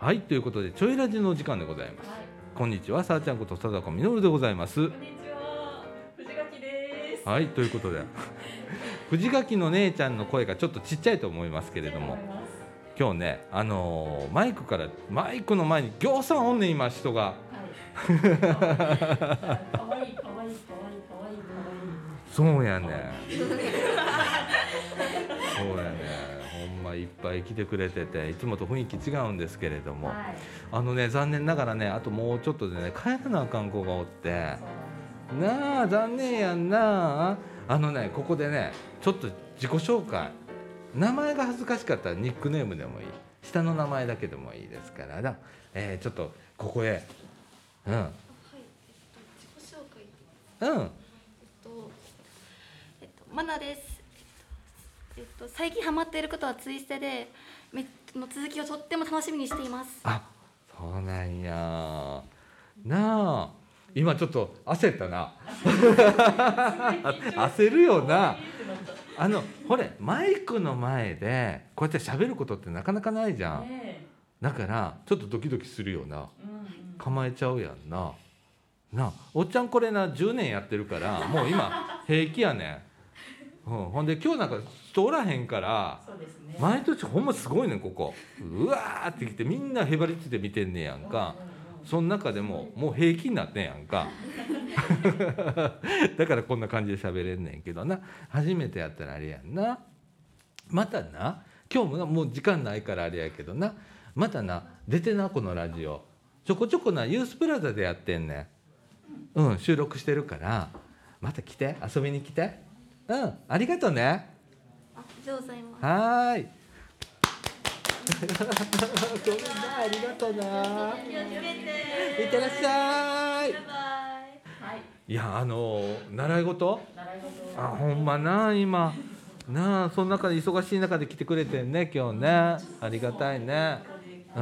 はいということでちょいラジのお時間でございます、こんにちはさあちゃんこと貞子みのるでございます。こんにちは、藤垣です。はいということで 藤垣の姉ちゃんの声がちょっとちっちゃいと思いますけれども今日ねあのーマイクからマイクの前にぎょうさんおんねん今人がはい。可愛い可愛い可愛い可愛い可愛いそうやねぱい来てくれてていつもと雰囲気違うんですけれども、はい。あのね残念ながらねあともうちょっとでね帰らなあかん子がおってなあ残念やんなああのねここでねちょっと自己紹介名前が恥ずかしかったらニックネームでもいい下の名前だけでもいいですからな、えーちょっとここへうんはい、えっと、自己紹介。うんえっと。えっと、マナです。えっと、えっと最近ハマっていることはツイステで。め、の続きをとっても楽しみにしています。あそうなんやなあ今ちょっと焦ったな焦るよなあのほれマイクの前でこうやって喋ることってなかなかないじゃんねだからちょっとドキドキするよなえ。うんうん。構えちゃうやんななあおっちゃんこれな10年やってるからもう今平気やねん、うん、ほんで今日なんか人おらへんからね。毎年ほんますごいねんここ。うわーってきてみんなへばりついて見てんねやんか。その中でももう平気になってんやんか。だからこんな感じで喋れんねんけどな。初めてやったらあれやんな。またな今日もなもう時間ないからあれやけどな。またな出てなこのラジオ。ちょこちょこなユースプラザでやってんねん。うん収録してるから。また来て遊びに来てうんありがとうねあ、ありがとうございます。はーいごめんなありがとうな。いってらっしゃいバイバイ。はい。いやあの習い事？習い事。あほんまな今なあその中で忙しい中で来てくれてんね今日ねありがたいねう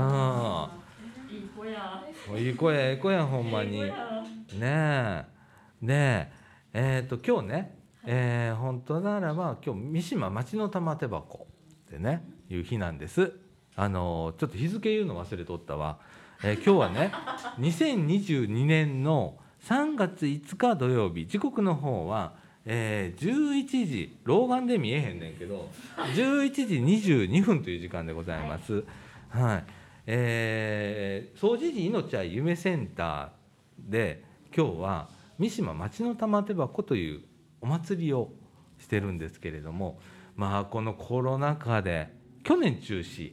いい子や。んいい子やええ子やほんまにねいい子やえでえっ、と今日ね、えー本当ならば今日三島町の玉手箱ってねいう日なんです。あのちょっと日付言うの忘れとったわ、えー今日はね 2022年の3月5日土曜日。時刻の方は、えー11時。老眼で見えへんねんけど11時22分という時間でございます。はい、えー、総除寺命愛夢センターで今日は三島町の玉手箱というお祭りをしてるんですけれどもまあこのコロナ禍で去年中止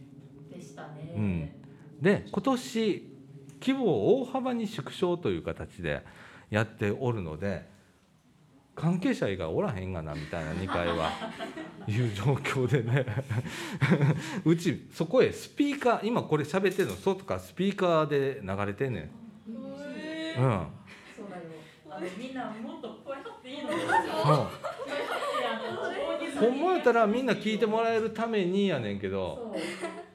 でしたね。うんで今年規模を大幅に縮小という形でやっておるので関係者以外おらへんがなみたいな2階は いう状況でね うちそこへスピーカー今これ喋ってるの外からスピーカーで流れてんねん。うんそうだよ。あのみんなもっと声張っていいの。声張ってそうあの。ほんまやったらみんな聞いてもらえるためにやねんけど。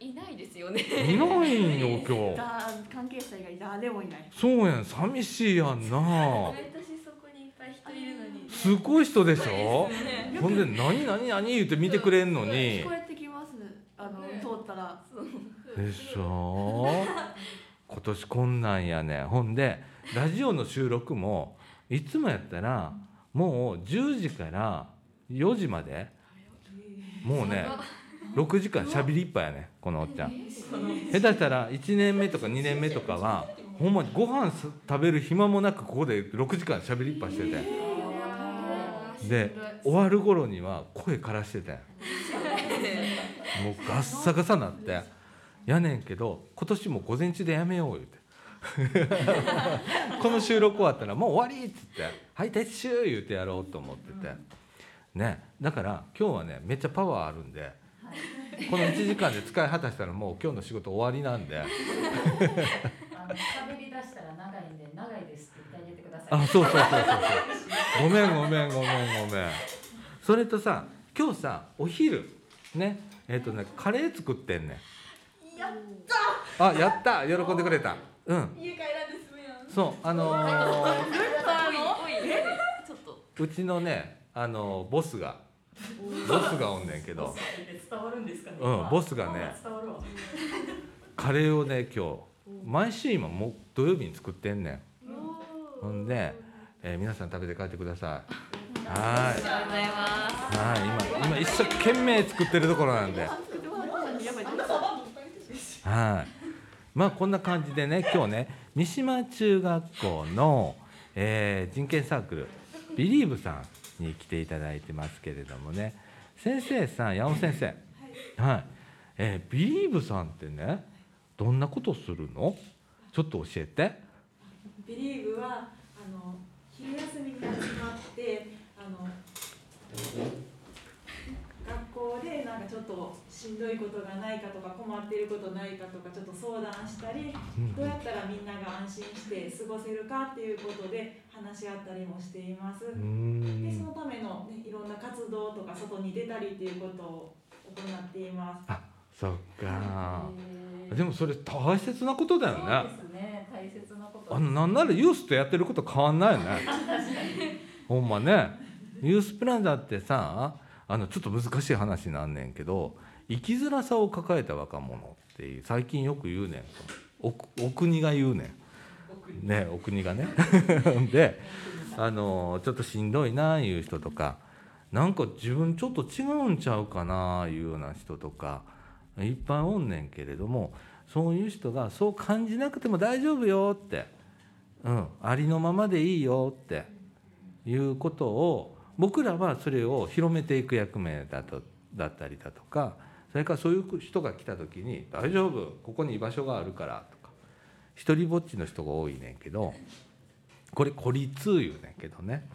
い。ない。ですよね。い。ない。んよ今日だ、関係者以外誰もいない。そうやん寂しいやんな私そこにいっぱい人い。るのに。すごい。人でしょねほんで何何何言って見てくれんのに聞こえてきます。あの、ね通ったら。でしょ今年こんなんやねほんでラジオの収録もいつもやったらもう10時から4時まで。もうね6時間しゃべりいっぱいやねこのおっちゃん。下手したら1年目とか2年目とかはほんまにご飯食べる暇もなくここで6時間しゃべりっぱしててで終わる頃には声枯らしててもうガッサガサなって。やねんけど今年も午前中でやめよう言うて。この収録終わったらもう終わりっつって「はい撤収」言うてやろうと思ってて。ねだから今日はねめっちゃパワーあるんでこの1時間で使い果たしたらもう今日の仕事終わりなんで。あの喋り出したら長いんで長いですって言ってあげてください。あそうそうそうそう。そうごめんごめんごめんごめん。それとさ今日さお昼ねえっ、とねカレー作ってんねん。やっあやった喜んでくれたうん家帰らんで済むやん。そうあのー。うちのねあのボスがボスがおんねんけど伝わるんですかね。うんボスがね伝わるわ。カレーをね今日毎週今もう土曜日に作ってんねんほんで、えー皆さん食べて帰ってくださいはありがとうございますいはい今今一生懸命作ってるところなんで はい。まあこんな感じでね今日ね三島中学校の、えー人権サークルビリーブさんに来ていただいてますけれどもね。先生さん山本先生。はい、えービリーブさんってねどんなことするの？ちょっと教えて。ビリーブはあの昼休みに集まってあの学校でなんかちょっとしんどいことがないかとか困っていることないかとかちょっと相談したりうんどうやったらみんなが安心して過ごせるかっていうことで話し合ったりもしています。でそのんための、ね、いろんな活動とか外に出たりっていうことを行っています。あそっか。でもそれ大切なことだよね。そうですね大切なことあのなんならユースとやってること変わんないよね。ほんまね。ユースプラザってさあのちょっと難しい話になんねんけど生きづらさを抱えた若者っていう最近よく言うねんおお国が言うねん。ねお国がね。であのちょっとしんどいないう人とかなんか自分ちょっと違うんちゃうかないうような人とかいっぱいおんねんけれどもそういう人がそう感じなくても大丈夫よって、うん、ありのままでいいよっていうことを僕らはそれを広めていく役目だとだったりだとかそれからそういう人が来た時に「大丈夫ここに居場所があるから」とか一人ぼっちの人が多いねんけどこれ孤立言うねんけどね。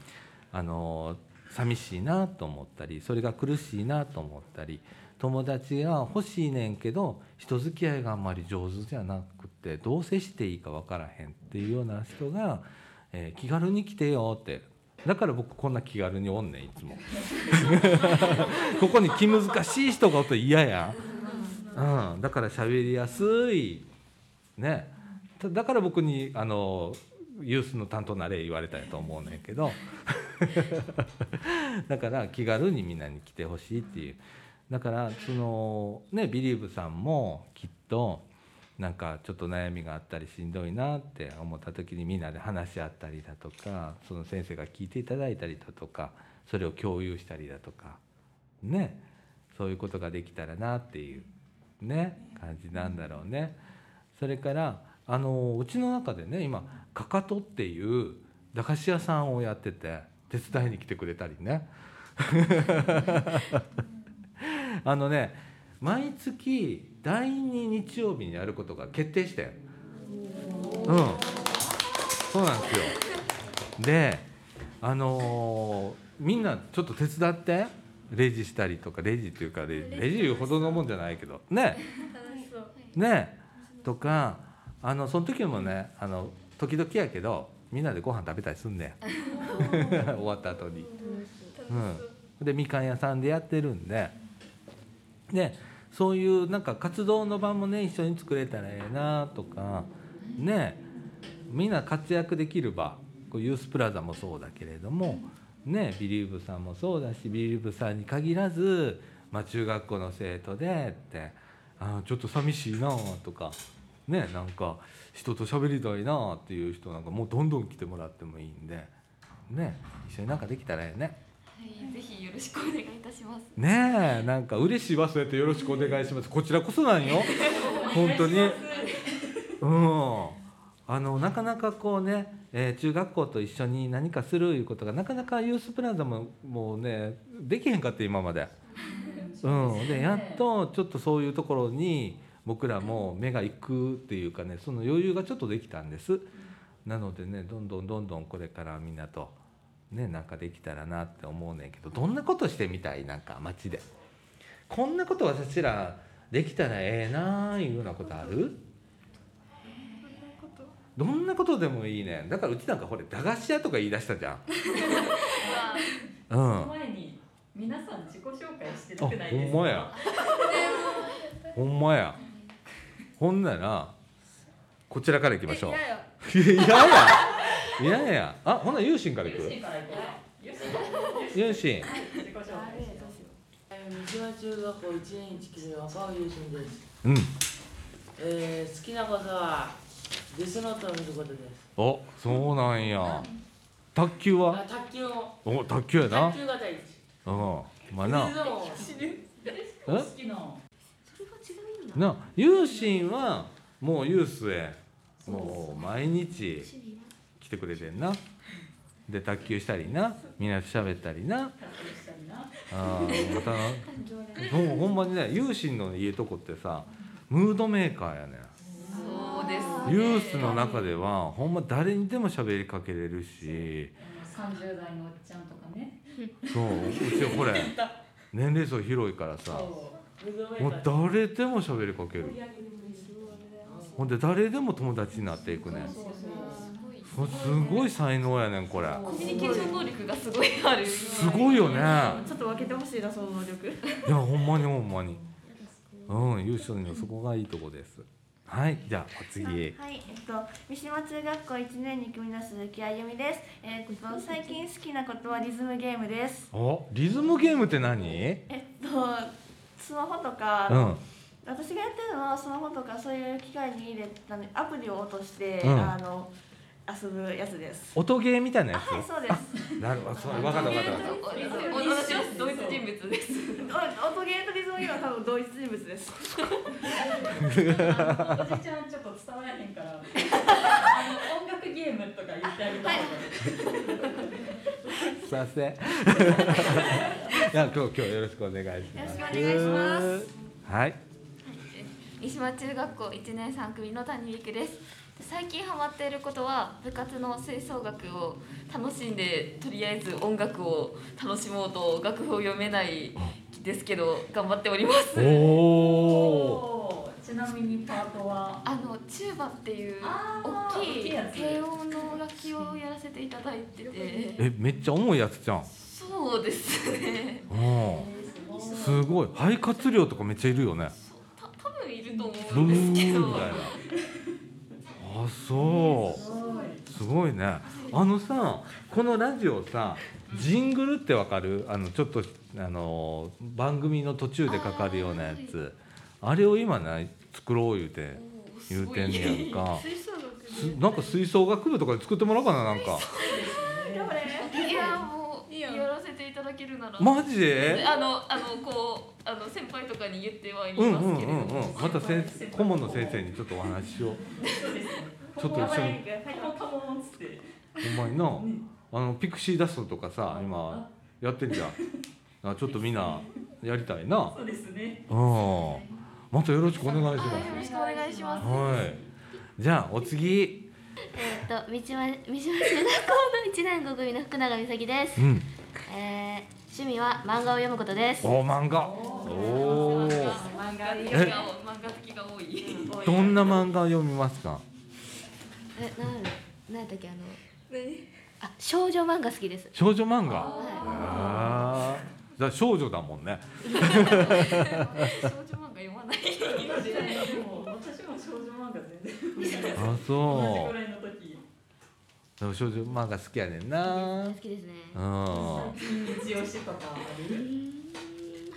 あの寂しいなと思ったりそれが苦しいなと思ったり友達が欲しいねんけど人付き合いがあんまり上手じゃなくてどう接していいか分からへんっていうような人が、えー気軽に来てよってだから僕こんな気軽におんねんいつも。ここに気難しい人がおって嫌や。ん、うん、だから喋りやすい。ね。だから僕にあのユースの担当なれ言われたんやと思うねんけど。だから気軽にみんなに来てほしいっていう。だからそのねビリーブさんもきっとなんかちょっと悩みがあったりしんどいなって思った時にみんなで話し合ったりだとかその先生が聞いていただいたりだとかそれを共有したりだとかねそういうことができたらなっていうね感じなんだろうね。それからあのうちの中でね今かかとっていう駄菓子屋さんをやってて手伝いに来てくれたりね あのね毎月第2日曜日にやることが決定してうん。そうなんですよ。であのーみんなちょっと手伝って。レジしたりとかレジっていうかレジレジいうほどのもんじゃないけど。ね。ね。とかあのその時もねあの時々やけどみんなでご飯食べたりすんねん 終わった後に。うん、でみかん屋さんでやってるんで。でそういうなんか活動の場もね一緒に作れたらええなとかねみんな活躍できる場こうユースプラザもそうだけれどもねビリーブさんもそうだしビリーブさんに限らず、まあ、中学校の生徒でってあちょっと寂しいなとかねなんか人と喋りたいなっていう人なんかもうどんどん来てもらってもいいんでね一緒になんかできたらええね。はい、ぜひよろしくお願いいたします。ねえなんか嬉しいわそうやってよろしくお願いします。こちらこそなんよ。本当に。うん。あのなかなかこうね、えー中学校と一緒に何かするいうことがなかなかユースプラザももうねできへんかって今まで、うん、でやっとちょっとそういうところに僕らも目が行くっていうかねその余裕がちょっとできたんです。なのでねどんどんどんどんこれからみんなとねなんかできたらなって思うねんけどどんなことしてみたい？なんか街で。こんなこと私らできたらええなあいうようなことある？どんなこと？でもいいねん。だからうちなんかほれ駄菓子屋とか言い出したじゃん。うん。前に皆さん自己紹介してあほんまや。ほんまや。ほんならこちらから行きましょう。え いやいやいやいや。あほなユーシンから行く？ユーシン三島中学校一年一期生の赤尾優心です。うん。えー、好きなことはデスノートを見ることです。おそうなんや。卓球は？あ卓球もお卓球やな。卓球が第一うん。まあな。好きなそれが違うんだな。ユーシンはもうユースへもう毎日趣味は来てくれてんな。で卓球したりな。みんなと喋ったりな。あーまたな。もうほんまにねユーシンの家とこってさムードメーカーやねん。そうですユースの中ではほんま誰にでも喋りかけれるし。30代のおっちゃんとかね。そううちこれ 年齢層広いからさもう誰でも喋りかける。ほんで誰でも友達になっていくねん。そうそうすごい才能やねんこれ。コミュニケーション能力がすごいある。すごいよね。ちょっと分けてほしいなその能力。いやほんまにほんまに。うん優勝のそこがいいとこです。はいじゃあお次はい、えっと、三島中学校一年二組の鈴木あゆみです。えっと、最近好きなことはリズムゲームです。おリズムゲームって何？えっと、スマホとか、うん。私がやってるのはスマホとかそういう機械に入れたねアプリを落として、うん。あの遊ぶやつです。音ゲーみたいなやはい、そうです。つなるほどそう分かった分かった同一人物ですお音ゲーとリズム。ゲームは多分同一人物です。おじちゃんちょっと伝わらへんからあの音楽ゲームとか言ってあげたいすいません。いや今日今日よろしくお願いします。よろしくお願いします。はい。三島中学校1年3組の谷美久です最近ハマっていることは部活の吹奏楽を楽しんでとりあえず音楽を楽しもうと楽譜を読めないですけど頑張っております。ちなみにパートは？あのチューバっていう大きい低音の楽器をやらせていただいてて。えめっちゃ重いやつじゃん。そうです。ねうん。すごい。肺活量とかめっちゃいるよね。た多分いると思うんですけどあそう。すごいね。あのさこのラジオさジングルってわかる？あのちょっとあの番組の途中でかかるようなやつ。あれを今ね作ろう言うて言うてんねやんか。なんか吹奏楽部とかで作ってもらおうかななんかいやもうやらせていただけるなら。マジで？あのあのこうあの先輩とかに言ってはいうんうんますけれども、うんうんまた先生顧問の先生にちょっとお話ししようちょっと一緒に。ほんまにな。あのピクシーダストとかさ今やってんじゃん。あちょっとみんなやりたいな。そうですね。うん。またよろしくお願いします。はいよろしくお願いします。はい。じゃあお次。えーっと三島三島中学校の一年5組の福永美咲です。うんえー趣味は漫画を読むことです。お漫画。おお漫画好きが漫画好きが多いどんな漫画を読みますか？え、なんなんやったっけあの。あ、少女漫画好きです。少女漫画？はあー。じゃあ少女だもんね。少女漫画読まない。でも私も少女漫画全然あそう。ぐらいの時。でも少女漫画好きやねんな好きですね。うん一押しとかある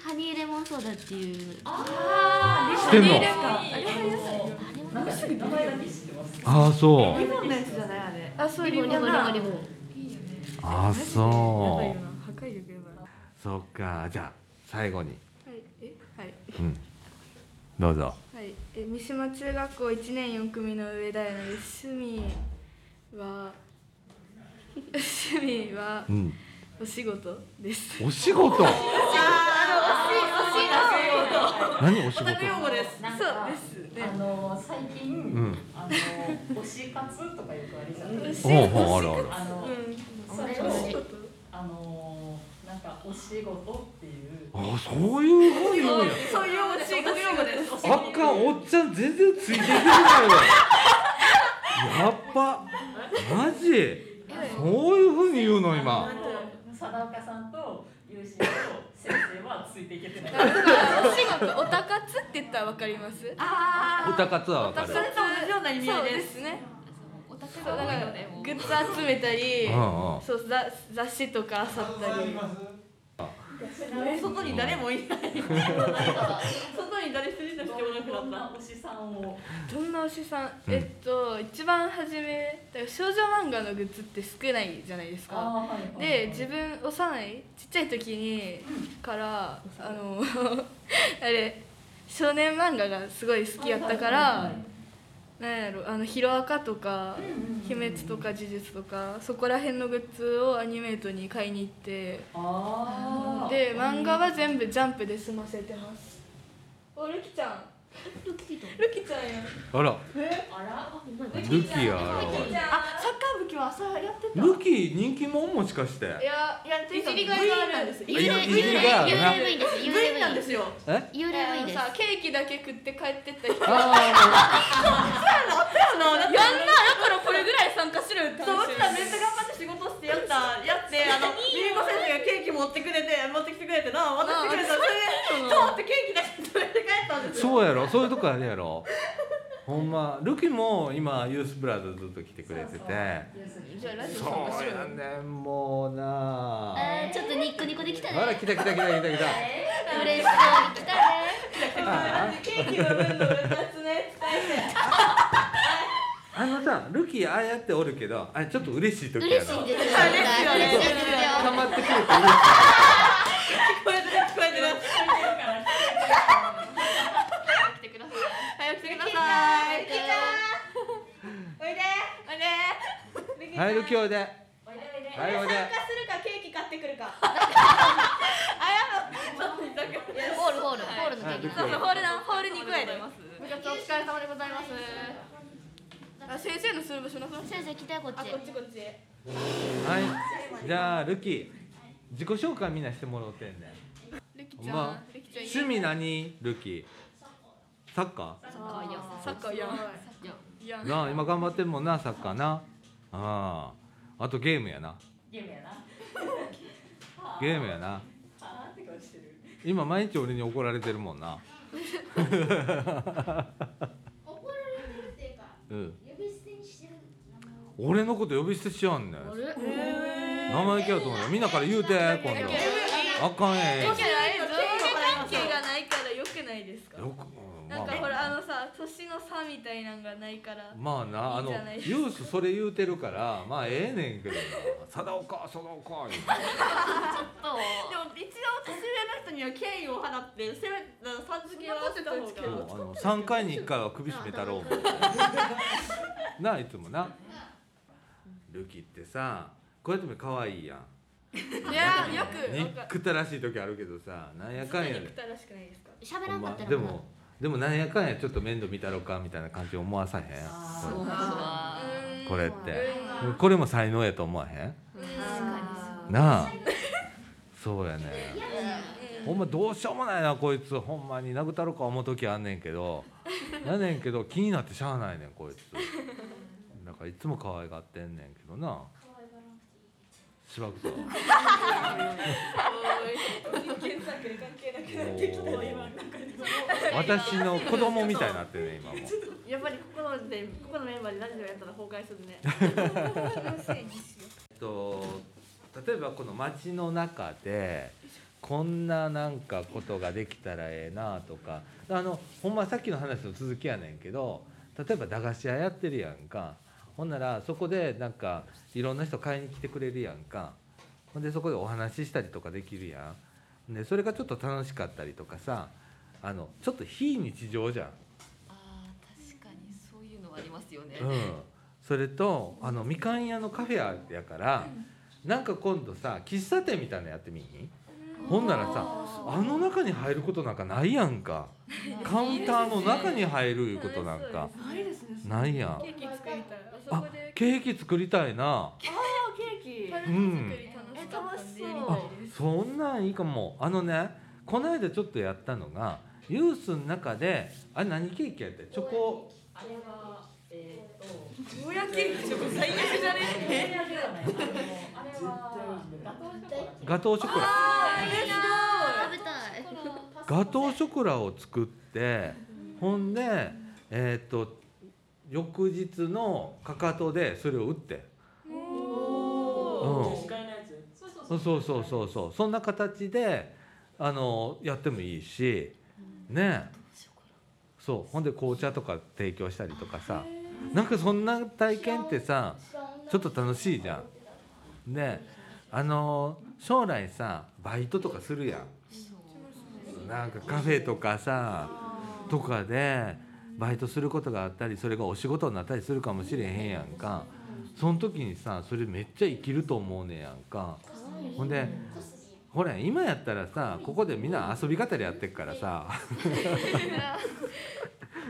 ハニーレモンソーダっていう。あ知ってんの？あれなんか名前だけ知ってますああそうリボンのやつじゃないあれ。あ、そうリボンリボンリボンリボン。ああそう破壊力やばい。そっかじゃあ最後にはい、え、はい。うんどうぞはい、え三島中学校一年四組の上田彩乃です。趣味は趣味はうんお仕事です。お仕事？何お仕事？用語ですなんそうかですね。あの最近、んあの推し活とかよくありじゃないですか。あるあるあの、うん。それをお仕事。あのなんかお仕事っていう。あそういうそういう用語です。あっかんおっちゃん全然ついていけてないわやっぱマジ？そういうふうに言うの今貞岡さんと友人と先生はついていけてない。おたかつって言ったらわかります？あおたかつはわかるそれと同じような意味合そういで。ですすね。オタクそうだからグッズ集めたり、そう雑雑誌とか漁ったり。外に誰もいない。外にに誰一人としてもなくどんなっな推しさんをたどんな推しさん、うんえっと一番初めだから少女漫画のグッズって少ない。じゃない。ですかで自分幼いちっちゃい時にからあのあれ少年漫画がすごい好きやったから、はい。はいはいなんやろあのヒロアカとか「鬼滅」とか「呪術」とかそこら辺のグッズをアニメートに買いに行ってあー。で漫画は全部ジャンプで済ませてます。おルキちゃんルキちゃんやあら。あら。ルキやあらあサッカー部今日朝やってたルキ人気者もしかして。いやいやっていう。かいじりがいがあるなんですいじりいじりがある。な ULV です部員なんですよえ？幽霊部員ですさケーキだけ食って帰ってった人あそうなのだってやんな。だからこれぐらい参加するってそうう話ちらめっちゃ頑張って仕事してやったやってあの リリコ先生がケーキ持ってくれて持ってきてくれてな渡してくれたそれで通ってケーキだけ食べて帰ったんですよ。そうやろ？そういうとこあるやろ。ほんまルキも今ユースブラザーずっと来てくれてて。そうやねんもうな。えー、ちょっとニッコニコできたね。あら来た来た来た来た来た嬉しそうに来たね。あケーキの分の2つねあのさルキああやっておるけどあれちょっと嬉しい時やろ。嬉しいですよ。嬉しいよね嬉しいですよ溜まってくると嬉しい聞こえてる聞こえてる来てください早く来てくださいルキちおいでおいではいルキおいで。おいでおいで。はいおいで。参加するかケーキ買ってくるか。あやのちょっとだけホールホールホールのケーキ。そう。そうホールなホールに行くやでます部活お疲れ様でございます。あ先生のする場所なくなっ先生来たよこっち。あこっちこっち。はい。じゃあルキ自己紹介みんなしてもらおうてんねん。ルキちゃん、趣味何ルキサッカサッカーやサッカーやなあ今頑張ってんもんなサッカーなあああとゲームやな。ゲームやな。ゲームやな。今毎日俺に怒られてるもんな。怒られてるっていうかうん。呼び捨てにしてる俺のこと呼び捨てしやんねん。生意気やと思うよ。みんなから言うて今度。あかんえよくない上下関係がないからよくないですか？よく、うんなんかまあほらあのさ年の差みたいなんがないからまあなあのユースそれ言うてるからまあええねんけどな「貞岡貞岡」言うて。でも一応年上の人には敬意を払ってせめてさん付けはした方が。そうあの3回に1回は首絞めたろう なあいつもな。ルキってさこうやっても可愛いやんいやよく憎たらしい時あるけどさなんやかんやで。憎たらしくないですか？喋らんかったらでもでもなんやかんやちょっと面倒見たろかみたいな感じ思わさへん？これ。って。うん。これも才能やと思わへん？なあ。そうやねほんまどうしようもないなこいつ。ほんまに。殴ったろか思う時あんねんけど。やねんけど気になってしゃあないねんこいつ。だからいつも可愛がってんねんけどなしばくぞ検索で関係なくなってきたね今私の子供みたいになってるね今も。やっぱりここのでここのメンバーでラジオやったら崩壊するね。と例えばこの街の中でこんななんかことができたらええなとかあのほんまさっきの話の続きやねんけど例えば駄菓子屋やってるやんかほんならそこでなんかいろんな人買いに来てくれるやんか。ほんでそこでお話ししたりとかできるやん。でそれがちょっと楽しかったりとかさあのちょっと非日常じゃん。あー確かにそういうのはありますよね、うん、それとあのみかん屋のカフェやから、なんか今度さ喫茶店みたいなのやってみいほんならさあの中に入ることなんかないやんか。カウンターの中に入るいうことなんか。ないやん。ケーキ作りたい。あケーキ作りたいな。あケーキ。タルト作り楽しかったんでやりたあそんなんいいかも。あのねこの間ちょっとやったのがユースの中であれ何ケーキやってチョコえーっとゴーヤケーキとか最悪じゃねゴーヤではないあれはガトーショコラ。ガトーショコラ食べたいガトーショコラを作ってほんでえっ、と翌日のかかとでそれを打って。うん。司会のやつ。そうそうそう。そうそうそんな形であのやってもいいし。ね。そう。ほんで紅茶とか提供したりとかさなんかそんな体験ってさちょっと楽しいじゃん。であの将来さバイトとかするやん。なんかカフェとかさとかでバイトすることがあったりそれがお仕事になったりするかもしれへんやんかその時にさそれめっちゃ生きると思うねやんかほんでほら今やったらさここでみんな遊び方でやってっからさ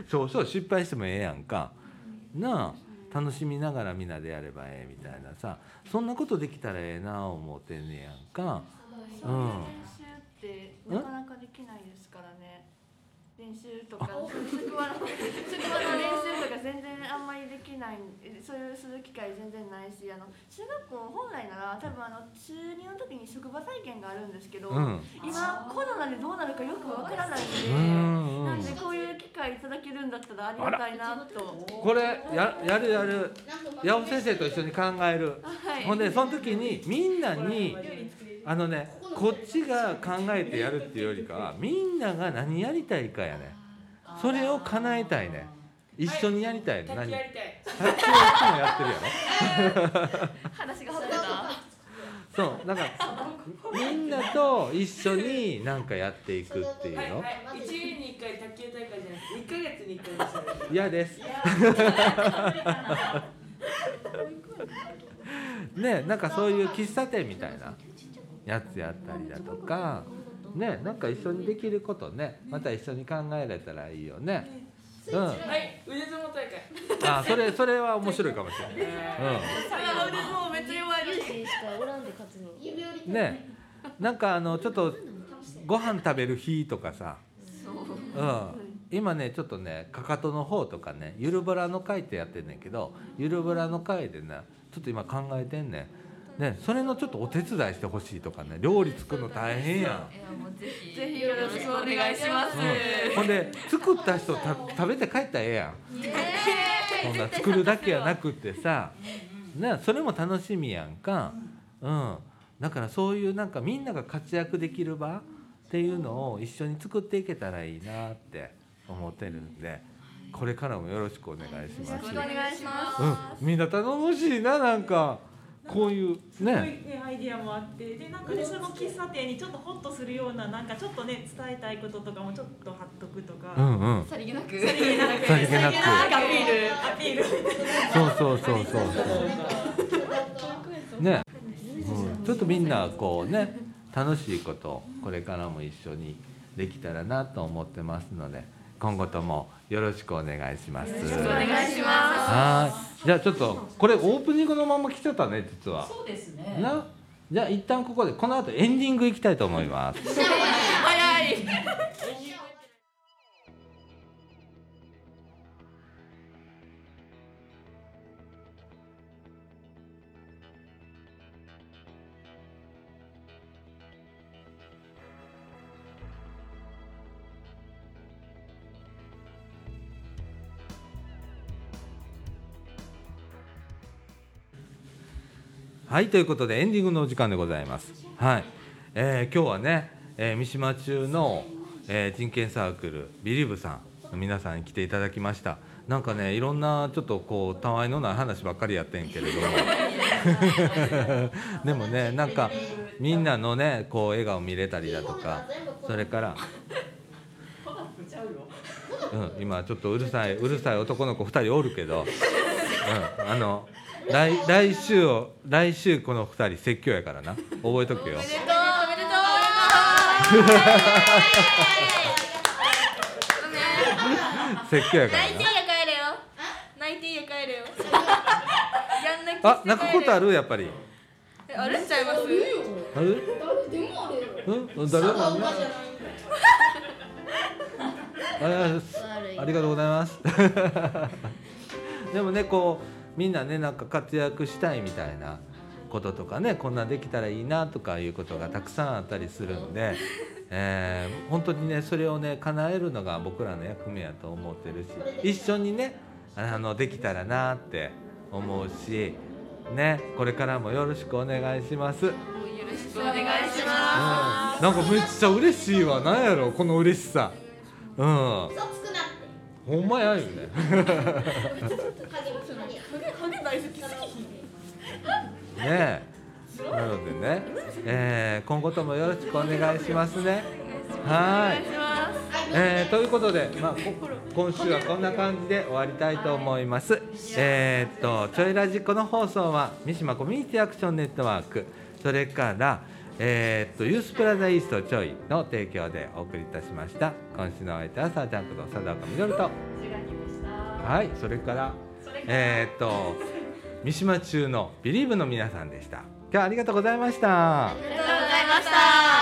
そうそう失敗してもええやんかなあ楽しみながらみんなでやればええみたいなさそんなことできたらええな思ってんねやんか。うん練習ってなかなかできないですからね。練習とか職場の練習とか全然あんまりできないそういうする機会全然ないしあの中学校本来なら多分あの中2の時に職場体験があるんですけど、うん。今コロナでどうなるかよくわからないんで、なんでこういう機会いただけるんだったらありがたいなと。これややるやる。八尾先生と一緒に考える。はい。ほんでその時にみんなにあのねこっちが考えてやるっていうよりかはみんなが何やりたいかやね。それを叶えたいね。一緒にやりたいの何？卓球やりたい。卓球いつもやってるやろ。話が外れた。そう。だからみんなと一緒になんかやっていくっていうの。はいはい。1年に1回卓球大会じゃなくて1ヶ月に1回ですよね嫌です。ねなんかそういう喫茶店みたいなやつやったりだとかねなんか一緒にできることねまた一緒に考えれたらいいよね。うん。はい腕相撲大会。あそれそれは面白いかもしれない。もうめっちゃ弱いユーシしかおらん。で勝つのうん。ねなんかあのちょっとご飯食べる日とかさ。うん。今ねちょっとねかかとの方とかねゆるブラの会ってやってんねんけどゆるブラの会でねちょっと今考えてんねんねそれのちょっとお手伝いしてほしいとかね料理作るの大変やん。いやもうぜひ。ぜひよろしくお願いします。うん、ほんで作った人た食べて帰ったらええやん、そんな作るだけやなくってさ、ね、それも楽しみやんか、うん、だからそういうなんかみんなが活躍できる場っていうのを一緒に作っていけたらいいなって思ってるんでこれからもよろしくお願いします。お願いします。うん、みんな頼もしいななんかこういうすごいねねアイディアもあってでなんかねその喫茶店にちょっとホッとするようななんかちょっとね伝えたいこととかもちょっと貼っとくとか、うんうん。さりげなく。さりげなく。さりげなくアピール。アピールそうそうそうそう。ね、うん、ちょっとみんなこうね楽しいことをこれからも一緒にできたらなと思ってますので今後ともよろしくお願いします。お願いしまはいじゃあちょっとこれオープニングのまま来ちゃったね実は。そうですねな？じゃあ一旦ここでこの後エンディング行きたいと思います。す。早い。はいということでエンディングのお時間でございます。はい、えー今日はね、えー三島中の、えー人権サークルビリーブさんの皆さんに来ていただきました。なんかねいろんなちょっとこうたわいのない話ばっかりやってんけれども でもねなんかみんなのねこう笑顔見れたりだとかそれから。うん、今ちょっとうるさいうるさい男の子2人おるけど、うん、あの来来週を来週この2人説教やからな覚えとくよおめでとう。おめでとう。説教やから泣いてなや帰れよ。泣いてや帰れよ。やんなきあ泣くことある？やっぱりえあれしちゃいます？ある？うん？誰あありがとうございます でもねこうみんなねなんか活躍したいみたいなこととかねこんなんできたらいいなとかいうことがたくさんあったりするんで、えー本当にねそれをね叶えるのが僕らの役目やと思ってるし一緒にねあのできたらなって思うしねこれからもよろしくお願いします。うん、よろしくお願いしまなんかめっちゃ嬉しいわ。なんやろこの嬉しさ。うんほんまやよね。ねえ。なのでね、えー今後ともよろしくお願いしますね。はい。えーということで、まあ、こ今週はこんな感じで終わりたいと思います。えーっと、ちょいラジこの放送は三島コミュニティアクションネットワーク、それから、えーっと、ユースプラザイーストちょいの提供でお送りいたしました。今週のお相手はサージャンクの佐田岡みどると、はい、それから、えーっと、三島中のビリーブの皆さんでした。今日はありがとうございました。ありがとうございました